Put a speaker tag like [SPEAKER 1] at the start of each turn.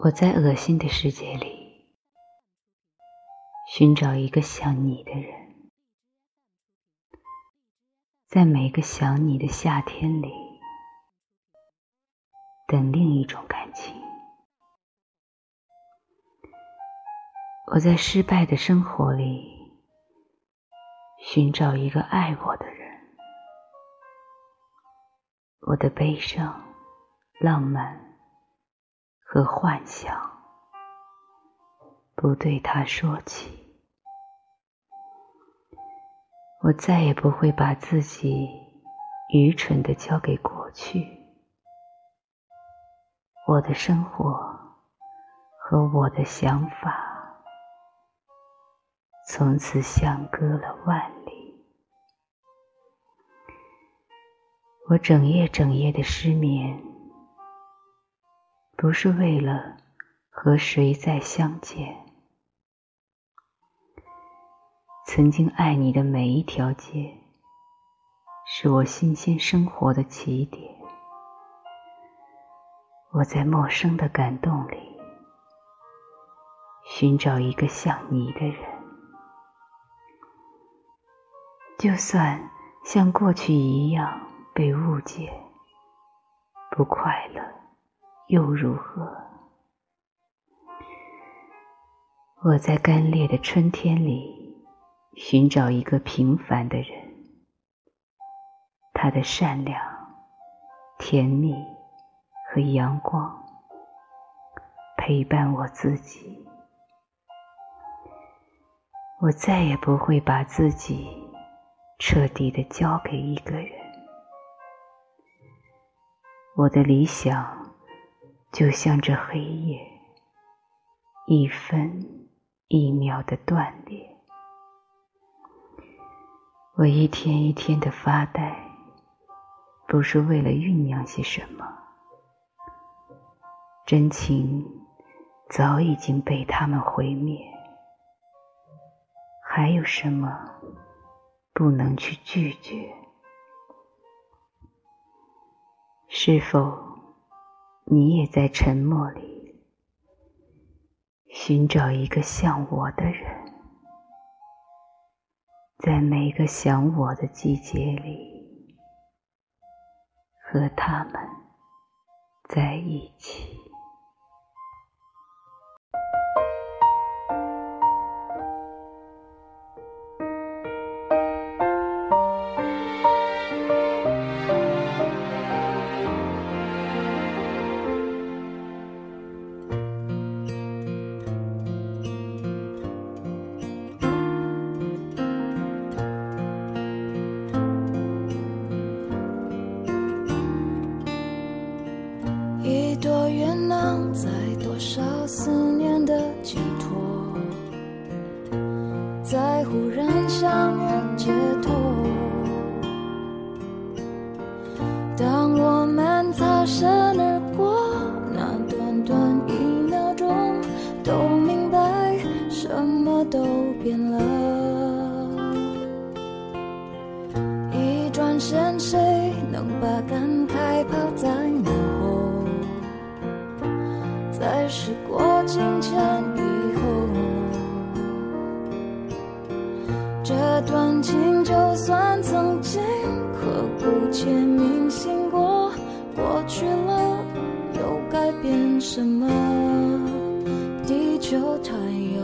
[SPEAKER 1] 我在恶心的世界里寻找一个像你的人，在每个想你的夏天里等另一种感情。我在失败的生活里寻找一个爱我的人，我的悲伤、浪漫。和幻想，不对他说起。我再也不会把自己愚蠢的交给过去。我的生活和我的想法，从此相隔了万里。我整夜整夜的失眠。不是为了和谁再相见。曾经爱你的每一条街，是我新鲜生活的起点。我在陌生的感动里，寻找一个像你的人。就算像过去一样被误解，不快乐。又如何？我在干裂的春天里寻找一个平凡的人，他的善良、甜蜜和阳光陪伴我自己。我再也不会把自己彻底的交给一个人。我的理想。就像这黑夜，一分一秒的断裂。我一天一天的发呆，不是为了酝酿些什么。真情早已经被他们毁灭，还有什么不能去拒绝？是否？你也在沉默里寻找一个像我的人，在每个想我的季节里和他们在一起。
[SPEAKER 2] 思念的寄托，在忽然相遇解脱。当我们擦身而过，那短短一秒钟，都明白什么都变了。一转身，谁能把感慨抛在？这段情就算曾经刻骨且铭心过，过去了又改变什么？地球太远